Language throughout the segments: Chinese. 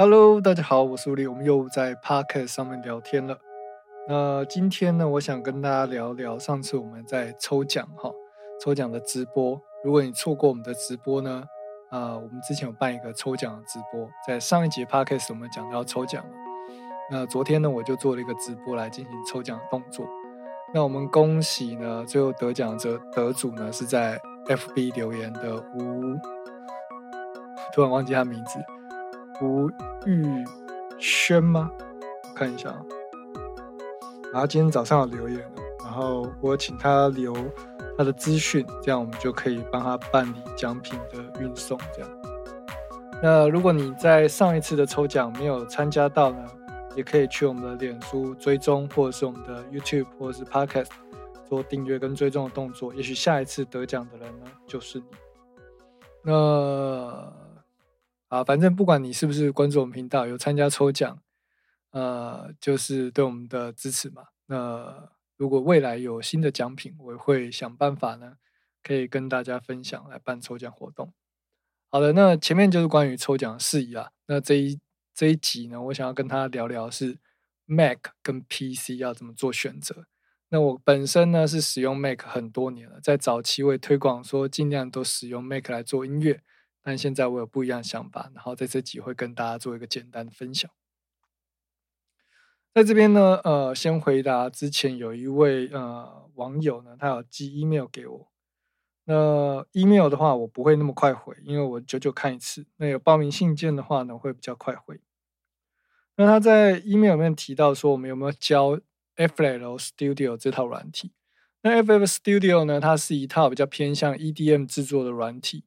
Hello，大家好，我是吴力，我们又在 Podcast 上面聊天了。那今天呢，我想跟大家聊聊上次我们在抽奖哈，抽奖的直播。如果你错过我们的直播呢，啊，我们之前有办一个抽奖的直播，在上一节 Podcast 我们讲到抽奖了。那昨天呢，我就做了一个直播来进行抽奖的动作。那我们恭喜呢，最后得奖者得主呢是在 FB 留言的吴，突然忘记他名字。吴玉轩吗？看一下啊。然后今天早上有留言了，然后我请他留他的资讯，这样我们就可以帮他办理奖品的运送。这样。那如果你在上一次的抽奖没有参加到呢，也可以去我们的脸书追踪，或者是我们的 YouTube 或者是 Podcast 做订阅跟追踪的动作。也许下一次得奖的人呢，就是你。那。啊，反正不管你是不是关注我们频道，有参加抽奖，呃，就是对我们的支持嘛。那如果未来有新的奖品，我会想办法呢，可以跟大家分享来办抽奖活动。好的，那前面就是关于抽奖事宜啦。那这一这一集呢，我想要跟他聊聊是 Mac 跟 PC 要怎么做选择。那我本身呢是使用 Mac 很多年了，在早期会推广说尽量都使用 Mac 来做音乐。但现在我有不一样的想法，然后在这集会跟大家做一个简单的分享。在这边呢，呃，先回答之前有一位呃网友呢，他有寄 email 给我。那 email 的话，我不会那么快回，因为我久久看一次。那有报名信件的话呢，会比较快回。那他在 email 里面提到说，我们有没有教 FL Studio 这套软体？那 FL Studio 呢，它是一套比较偏向 EDM 制作的软体。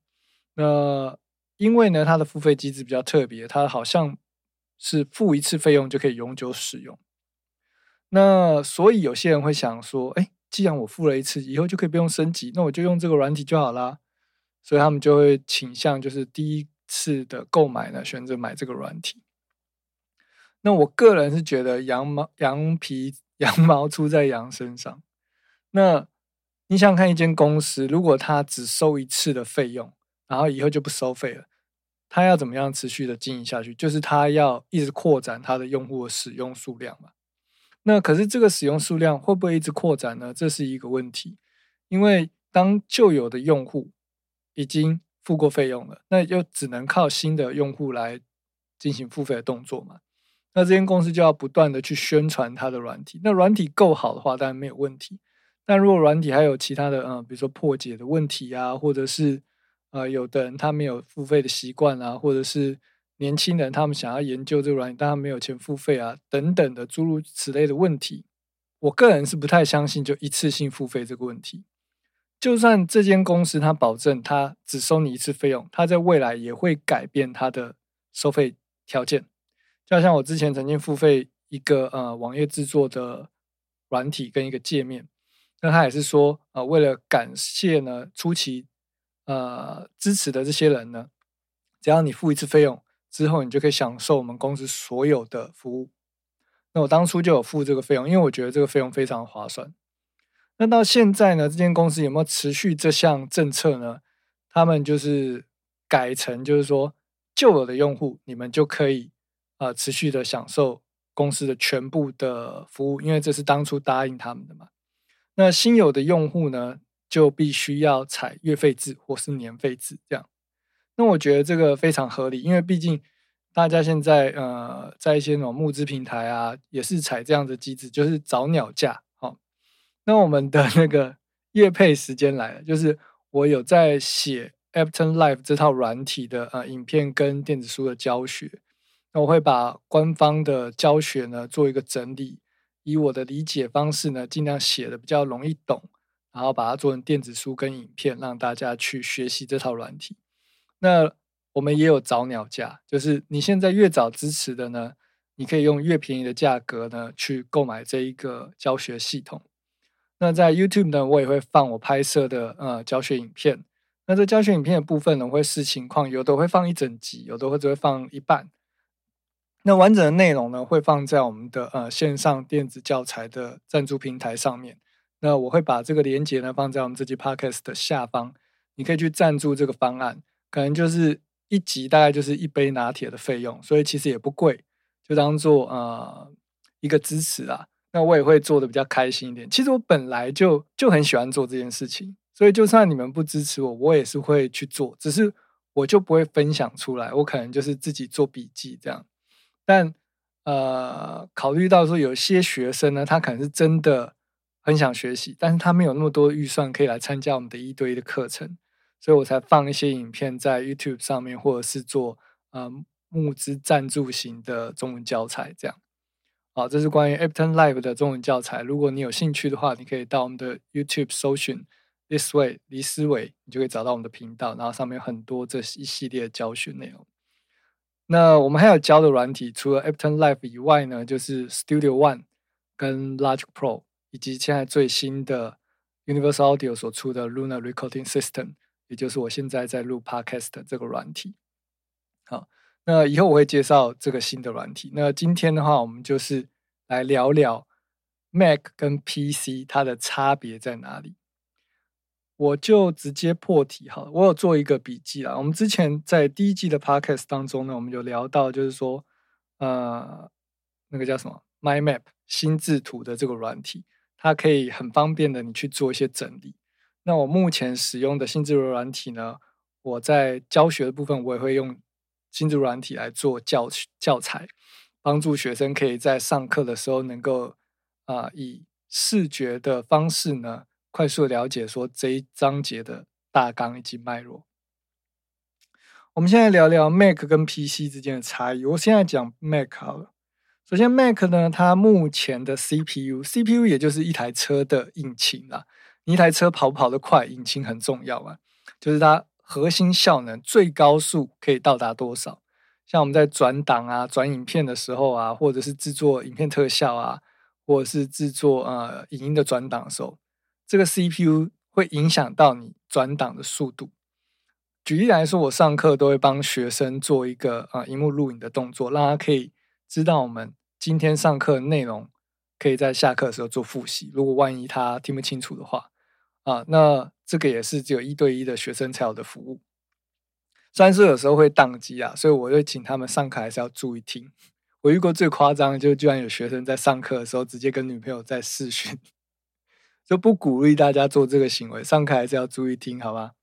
那因为呢，它的付费机制比较特别，它好像是付一次费用就可以永久使用。那所以有些人会想说，哎，既然我付了一次，以后就可以不用升级，那我就用这个软体就好啦。所以他们就会倾向就是第一次的购买呢，选择买这个软体。那我个人是觉得羊毛羊皮羊毛出在羊身上。那你想想看，一间公司如果它只收一次的费用，然后以后就不收费了，他要怎么样持续的经营下去？就是他要一直扩展他的用户的使用数量嘛。那可是这个使用数量会不会一直扩展呢？这是一个问题。因为当旧有的用户已经付过费用了，那就只能靠新的用户来进行付费的动作嘛。那这间公司就要不断的去宣传它的软体。那软体够好的话，当然没有问题。但如果软体还有其他的，嗯，比如说破解的问题啊，或者是呃，有的人他没有付费的习惯啊，或者是年轻人他们想要研究这个软件，但他没有钱付费啊，等等的诸如此类的问题，我个人是不太相信就一次性付费这个问题。就算这间公司它保证它只收你一次费用，它在未来也会改变它的收费条件。就好像我之前曾经付费一个呃网页制作的软体跟一个界面，那他也是说呃为了感谢呢初期。呃，支持的这些人呢，只要你付一次费用之后，你就可以享受我们公司所有的服务。那我当初就有付这个费用，因为我觉得这个费用非常划算。那到现在呢，这间公司有没有持续这项政策呢？他们就是改成，就是说旧有的用户，你们就可以啊持续的享受公司的全部的服务，因为这是当初答应他们的嘛。那新有的用户呢？就必须要采月费制或是年费制这样，那我觉得这个非常合理，因为毕竟大家现在呃在一些那种募资平台啊，也是采这样的机制，就是早鸟价。好，那我们的那个月配时间来了，就是我有在写 Apton Live 这套软体的呃影片跟电子书的教学，那我会把官方的教学呢做一个整理，以我的理解方式呢，尽量写的比较容易懂。然后把它做成电子书跟影片，让大家去学习这套软体。那我们也有早鸟价，就是你现在越早支持的呢，你可以用越便宜的价格呢去购买这一个教学系统。那在 YouTube 呢，我也会放我拍摄的呃教学影片。那这教学影片的部分呢，会视情况，有的会放一整集，有的或者会放一半。那完整的内容呢，会放在我们的呃线上电子教材的赞助平台上面。那我会把这个链接呢放在我们这期 podcast 的下方，你可以去赞助这个方案，可能就是一集大概就是一杯拿铁的费用，所以其实也不贵，就当做呃一个支持啊。那我也会做的比较开心一点。其实我本来就就很喜欢做这件事情，所以就算你们不支持我，我也是会去做，只是我就不会分享出来，我可能就是自己做笔记这样。但呃，考虑到说有些学生呢，他可能是真的很想学习，但是他没有那么多预算可以来参加我们的一对一的课程。所以我才放一些影片在 YouTube 上面，或者是做呃募资赞助型的中文教材，这样。好，这是关于 Apton Live 的中文教材。如果你有兴趣的话，你可以到我们的 YouTube 搜寻 This Way 李思维，你就可以找到我们的频道，然后上面有很多这一系列的教学内容。那我们还有教的软体，除了 Apton Live 以外呢，就是 Studio One 跟 Logic Pro，以及现在最新的 Universal Audio 所出的 Luna Recording System。也就是我现在在录 Podcast 的这个软体，好，那以后我会介绍这个新的软体。那今天的话，我们就是来聊聊 Mac 跟 PC 它的差别在哪里。我就直接破题哈，我有做一个笔记啦。我们之前在第一季的 Podcast 当中呢，我们有聊到，就是说，呃，那个叫什么 My Map 心智图的这个软体，它可以很方便的你去做一些整理。那我目前使用的新智柔软体呢？我在教学的部分，我也会用新智软体来做教教材，帮助学生可以在上课的时候能够啊，以视觉的方式呢，快速了解说这一章节的大纲以及脉络。我们现在聊聊 Mac 跟 PC 之间的差异。我现在讲 Mac 好了。首先，Mac 呢，它目前的 CPU，CPU 也就是一台车的引擎啦。你一台车跑不跑得快，引擎很重要啊。就是它核心效能最高速可以到达多少？像我们在转档啊、转影片的时候啊，或者是制作影片特效啊，或者是制作呃影音的转档的时候，这个 CPU 会影响到你转档的速度。举例来说，我上课都会帮学生做一个啊荧幕录影的动作，让他可以知道我们今天上课内容，可以在下课的时候做复习。如果万一他听不清楚的话，啊，那这个也是只有一对一的学生才有的服务。虽然说有时候会宕机啊，所以我会请他们上课还是要注意听。我遇过最夸张的，就居然有学生在上课的时候直接跟女朋友在视讯，就不鼓励大家做这个行为。上课还是要注意听，好吧？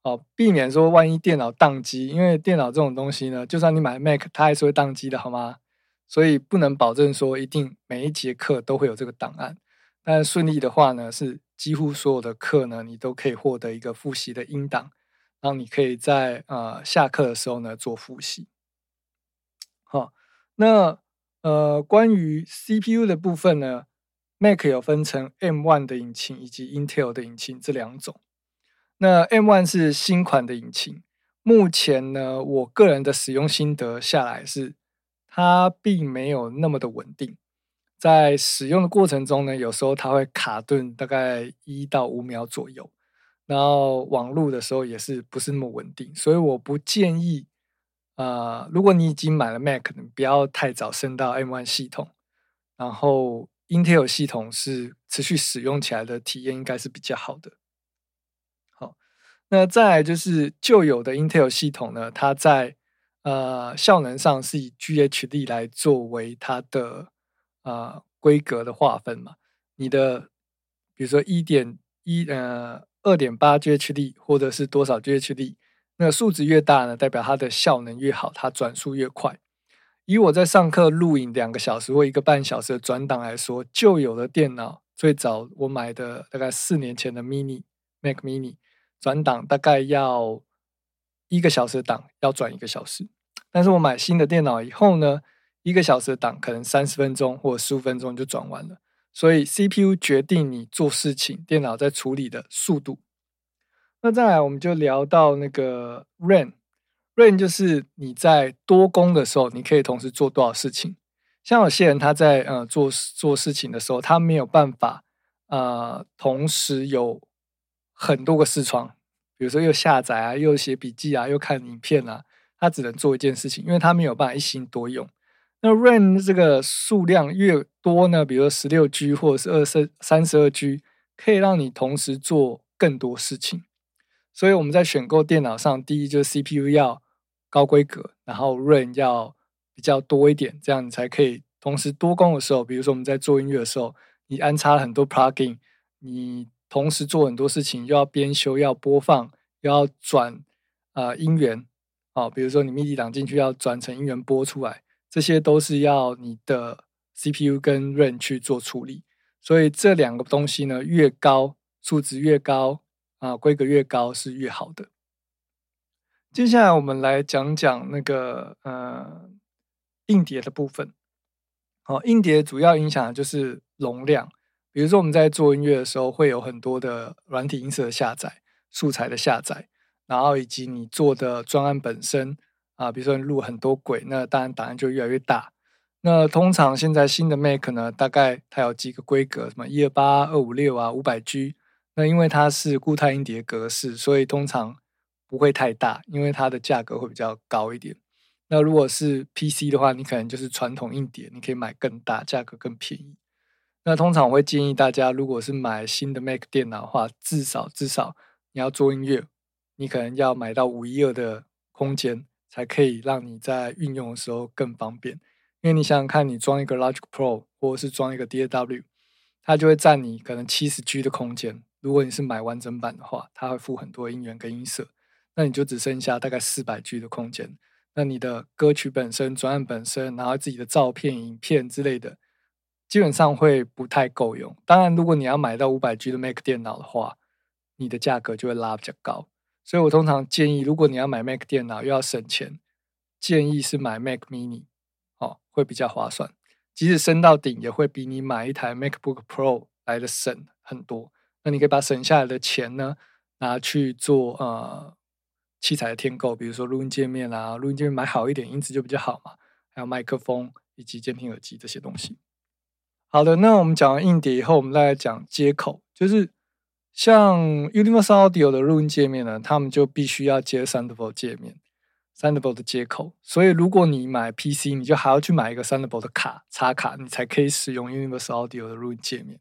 哦，避免说万一电脑宕机，因为电脑这种东西呢，就算你买 Mac，它还是会宕机的，好吗？所以不能保证说一定每一节课都会有这个档案，但顺利的话呢是。几乎所有的课呢，你都可以获得一个复习的音档，然后你可以在呃下课的时候呢做复习。好，那呃关于 CPU 的部分呢，Mac 有分成 M1 的引擎以及 Intel 的引擎这两种。那 M1 是新款的引擎，目前呢我个人的使用心得下来是，它并没有那么的稳定。在使用的过程中呢，有时候它会卡顿，大概一到五秒左右。然后网络的时候也是不是那么稳定，所以我不建议，呃，如果你已经买了 Mac，你不要太早升到 M1 系统。然后 Intel 系统是持续使用起来的体验应该是比较好的。好，那再来就是旧有的 Intel 系统呢，它在呃效能上是以 GHD 来作为它的。啊，规格的划分嘛，你的比如说一点一呃二点八 GHD 或者是多少 GHD，那数值越大呢，代表它的效能越好，它转速越快。以我在上课录影两个小时或一个半小时的转档来说，旧有的电脑最早我买的大概四年前的 Mini Mac Mini 转档大概要一个小时档要转一个小时，但是我买新的电脑以后呢？一个小时的档可能三十分钟或十五分钟就转完了，所以 CPU 决定你做事情，电脑在处理的速度。那再来，我们就聊到那个 RAM，RAM 就是你在多工的时候，你可以同时做多少事情。像有些人他在呃做做事情的时候，他没有办法呃同时有很多个视窗，比如说又下载啊，又写笔记啊，又看影片啊，他只能做一件事情，因为他没有办法一心多用。那 RAM 这个数量越多呢，比如十六 G 或者是二十三十二 G，可以让你同时做更多事情。所以我们在选购电脑上，第一就是 CPU 要高规格，然后 RAM 要比较多一点，这样你才可以同时多功的时候，比如说我们在做音乐的时候，你安插了很多 plugin，你同时做很多事情，又要编修，要播放，又要转啊音源，哦，比如说你 MIDI 档进去要转成音源播出来，这些都是要你的 CPU 跟 RAM 去做处理，所以这两个东西呢，越高数值越高啊，规格越高是越好的。接下来我们来讲讲那个呃硬碟的部分。好，硬碟主要影响的就是容量。比如说我们在做音乐的时候，会有很多的软体音色的下载、素材的下载，然后以及你做的专案本身啊，比如说你录很多轨，那当然档案就越来越大。那通常现在新的 Mac 呢，大概它有几个规格，什么一二八、二五六啊、五百 G。那因为它是固态硬碟格式，所以通常不会太大，因为它的价格会比较高一点。那如果是 PC 的话，你可能就是传统硬碟，你可以买更大，价格更便宜。那通常我会建议大家，如果是买新的 Mac 电脑的话，至少至少你要做音乐，你可能要买到五一二的空间，才可以让你在运用的时候更方便。因为你想想看，你装一个 Logic Pro 或者是装一个 DAW，它就会占你可能七十 G 的空间。如果你是买完整版的话，它会附很多音源跟音色。那你就只剩下大概四百 G 的空间，那你的歌曲本身、专案本身，然后自己的照片、影片之类的，基本上会不太够用。当然，如果你要买到五百 G 的 Mac 电脑的话，你的价格就会拉比较高。所以我通常建议，如果你要买 Mac 电脑又要省钱，建议是买 Mac Mini，哦，会比较划算。即使升到顶，也会比你买一台 MacBook Pro 来的省很多。那你可以把省下来的钱呢，拿去做呃。器材的添购，比如说录音界面啊，录音界面买好一点，音质就比较好嘛。还有麦克风以及监听耳机这些东西。好的，那我们讲完硬碟以后，我们再来讲接口。就是像 Universal Audio 的录音界面呢，他们就必须要接 Thunderbolt 界面，Thunderbolt 的接口。所以如果你买 PC，你就还要去买一个 Thunderbolt 的卡插卡，你才可以使用 Universal Audio 的录音界面。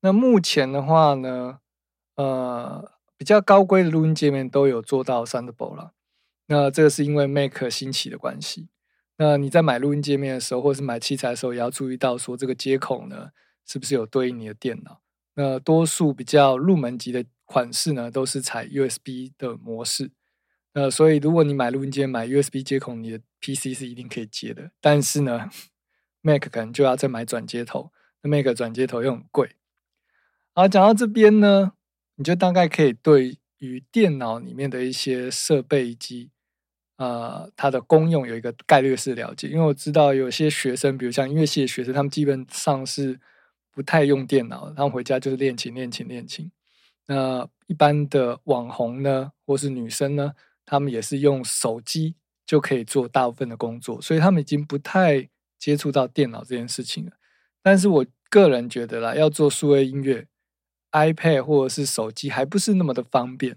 那目前的话呢，呃。比较高规的录音界面都有做到 Thunderbolt 了，那这个是因为 Mac 兴起的关系。那你在买录音界面的时候，或是买器材的时候，也要注意到说这个接口呢，是不是有对应你的电脑？那多数比较入门级的款式呢，都是采 USB 的模式。那所以如果你买录音机买 USB 接口，你的 PC 是一定可以接的。但是呢，Mac 可能就要再买转接头，那 Mac 转接头又很贵。好，讲到这边呢。你就大概可以对于电脑里面的一些设备以及呃它的功用有一个概率式了解，因为我知道有些学生，比如像音乐系的学生，他们基本上是不太用电脑，他们回家就是练琴、练琴、练琴。那一般的网红呢，或是女生呢，他们也是用手机就可以做大部分的工作，所以他们已经不太接触到电脑这件事情了。但是我个人觉得啦，要做数位音乐。iPad 或者是手机还不是那么的方便，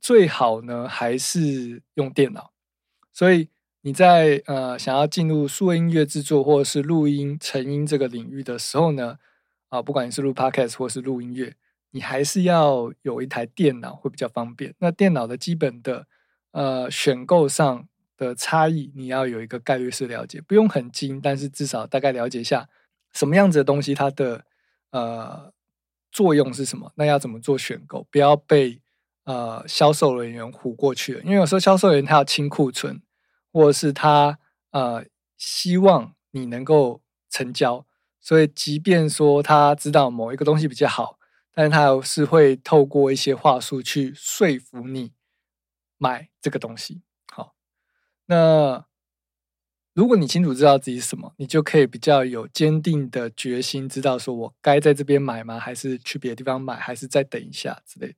最好呢还是用电脑。所以你在呃想要进入数位音乐制作或者是录音成音这个领域的时候呢，啊，不管你是录 Podcast 或是录音乐，你还是要有一台电脑会比较方便。那电脑的基本的呃选购上的差异，你要有一个概率式了解，不用很精，但是至少大概了解一下什么样子的东西，它的呃。作用是什么？那要怎么做选购？不要被呃销售人员唬过去了。因为有时候销售人员他要清库存，或者是他呃希望你能够成交，所以即便说他知道某一个东西比较好，但是他是会透过一些话术去说服你买这个东西。好，那。如果你清楚知道自己什么，你就可以比较有坚定的决心，知道说我该在这边买吗？还是去别的地方买？还是再等一下之类的。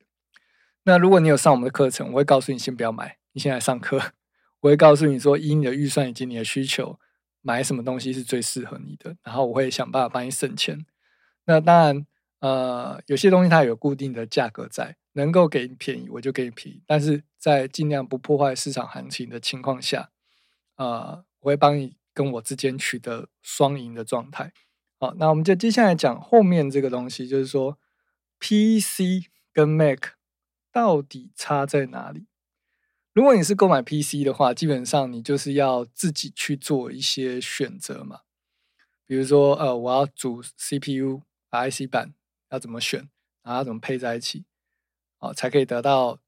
那如果你有上我们的课程，我会告诉你先不要买，你先来上课。我会告诉你说，以你的预算以及你的需求，买什么东西是最适合你的。然后我会想办法帮你省钱。那当然，呃，有些东西它有固定的价格在，能够给你便宜我就给你便宜，但是在尽量不破坏市场行情的情况下，呃。我会帮你跟我之间取得双赢的状态。好，那我们就接下来讲后面这个东西，就是说 PC 跟 Mac 到底差在哪里？如果你是购买 PC 的话，基本上你就是要自己去做一些选择嘛。比如说，呃，我要组 CPU、IC 板，要怎么选，然后怎么配在一起，哦，才可以得到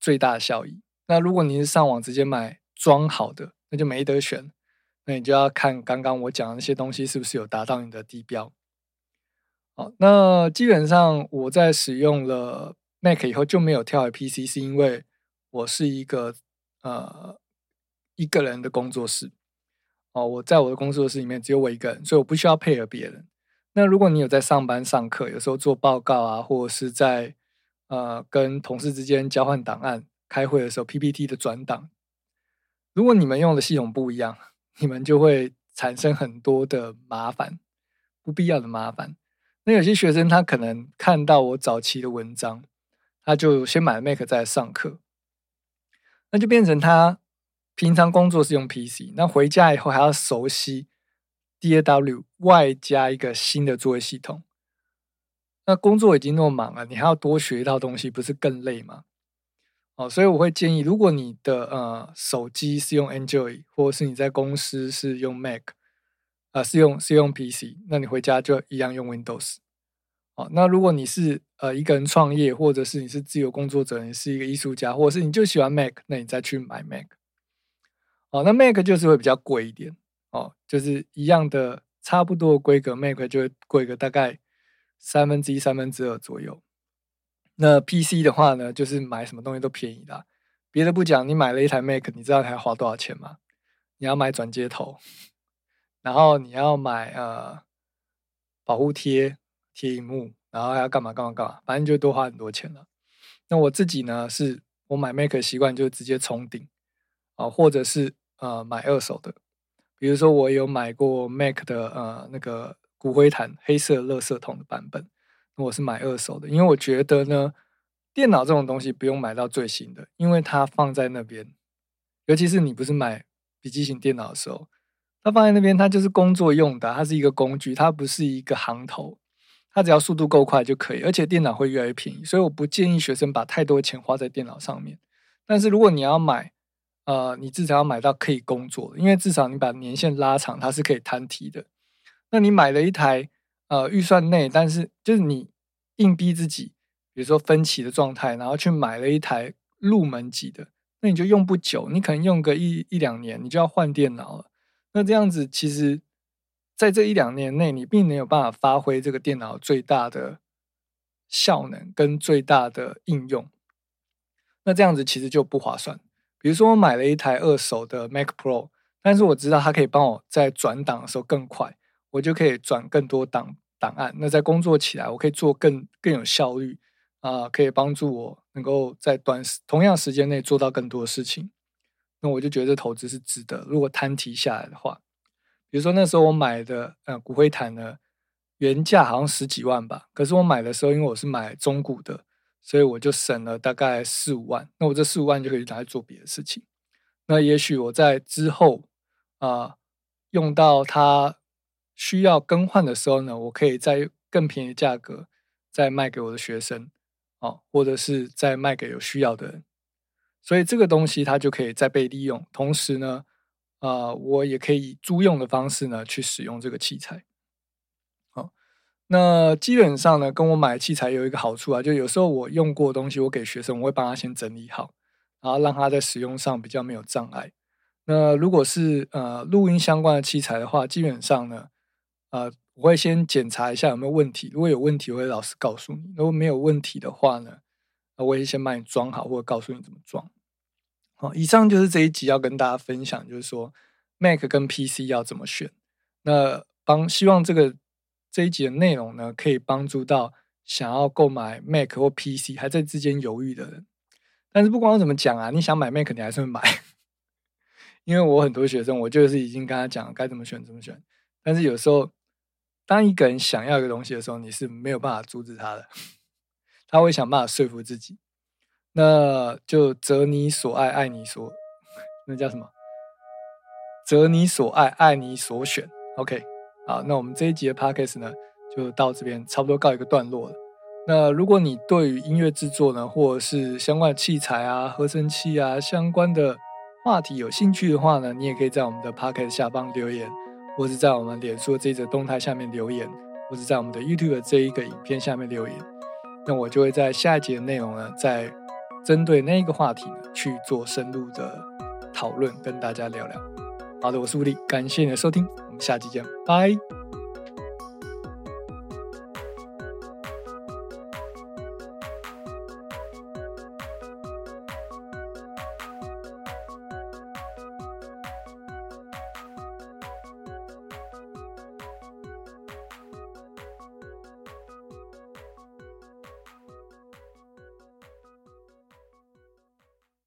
最大效益。那如果你是上网直接买装好的，那就没得选。那你就要看刚刚我讲的那些东西是不是有达到你的地标。好，那基本上我在使用了 Mac 以后就没有跳回 PC，是因为我是一个呃一个人的工作室。哦，我在我的工作室里面只有我一个人，所以我不需要配合别人。那如果你有在上班上课，有时候做报告啊，或者是在呃跟同事之间交换档案、开会的时候 PPT 的转档，如果你们用的系统不一样。你们就会产生很多的麻烦，不必要的麻烦。那有些学生他可能看到我早期的文章，他就先买 Mac 再上课，那就变成他平常工作是用 PC，那回家以后还要熟悉 DAW 外加一个新的作业系统。那工作已经那么忙了，你还要多学一套东西，不是更累吗？哦，所以我会建议，如果你的呃手机是用 Android，或者是你在公司是用 Mac，啊是用是用 PC，那你回家就一样用 Windows。哦，那如果你是呃一个人创业，或者是你是自由工作者，你是一个艺术家，或者是你就喜欢 Mac，那你再去买 Mac。哦，那 Mac 就是会比较贵一点，哦，就是一样的差不多的规格，Mac 就会贵个大概三分之一、三分之二左右。那 PC 的话呢，就是买什么东西都便宜啦。别的不讲，你买了一台 Mac，你知道它要花多少钱吗？你要买转接头，然后你要买呃保护贴贴荧幕，然后还要干嘛干嘛干嘛，反正就多花很多钱了。那我自己呢，是我买 Mac 习惯就直接冲顶啊，或者是呃买二手的。比如说我有买过 Mac 的呃那个骨灰坛黑色垃圾桶的版本。我是买二手的，因为我觉得呢，电脑这种东西不用买到最新的，因为它放在那边，尤其是你不是买笔记型电脑的时候，它放在那边，它就是工作用的，它是一个工具，它不是一个行头，它只要速度够快就可以，而且电脑会越来越便宜，所以我不建议学生把太多钱花在电脑上面。但是如果你要买，呃，你至少要买到可以工作的，因为至少你把年限拉长，它是可以摊提的。那你买了一台。呃，预算内，但是就是你硬逼自己，比如说分期的状态，然后去买了一台入门级的，那你就用不久，你可能用个一一两年，你就要换电脑了。那这样子，其实在这一两年内，你并没有办法发挥这个电脑最大的效能跟最大的应用。那这样子其实就不划算。比如说，我买了一台二手的 Mac Pro，但是我知道它可以帮我在转档的时候更快，我就可以转更多档。档案，那在工作起来，我可以做更更有效率啊，可以帮助我能够在短时同样时间内做到更多事情。那我就觉得投资是值得。如果摊提下来的话，比如说那时候我买的呃骨灰坛呢，原价好像十几万吧，可是我买的时候，因为我是买中古的，所以我就省了大概四五万。那我这四五万就可以拿来做别的事情。那也许我在之后啊用到它。需要更换的时候呢，我可以在更便宜的价格再卖给我的学生，哦，或者是再卖给有需要的人，所以这个东西它就可以再被利用。同时呢，啊，我也可以以租用的方式呢去使用这个器材。好，那基本上呢，跟我买器材有一个好处啊，就有时候我用过的东西，我给学生，我会帮他先整理好，然后让他在使用上比较没有障碍。那如果是呃录音相关的器材的话，基本上呢。呃，我会先检查一下有没有问题，如果有问题，我会老实告诉你；如果没有问题的话呢，那我也先帮你装好，或者告诉你怎么装。好，以上就是这一集要跟大家分享，就是说 Mac 跟 PC 要怎么选。那帮希望这个这一集的内容呢，可以帮助到想要购买 Mac 或 PC 还在之间犹豫的人。但是不管我怎么讲啊，你想买 Mac，你还是会买，因为我很多学生，我就是已经跟他讲该怎么选怎么选，但是有时候。当一个人想要一个东西的时候，你是没有办法阻止他的，他会想办法说服自己。那就择你所爱，爱你所，那叫什么？择你所爱，爱你所选。OK，好，那我们这一集的 Podcast 呢，就到这边差不多告一个段落了。那如果你对于音乐制作呢，或者是相关的器材啊、合成器啊相关的话题有兴趣的话呢，你也可以在我们的 p o c k e t 下方留言，或是在我们脸书的这则动态下面留言，或是在我们的 YouTube 的这一个影片下面留言。那我就会在下一节的内容呢，再针对那个话题呢去做深入的讨论，跟大家聊聊。好的，我是吴力，感谢你的收听，我们下期见，拜。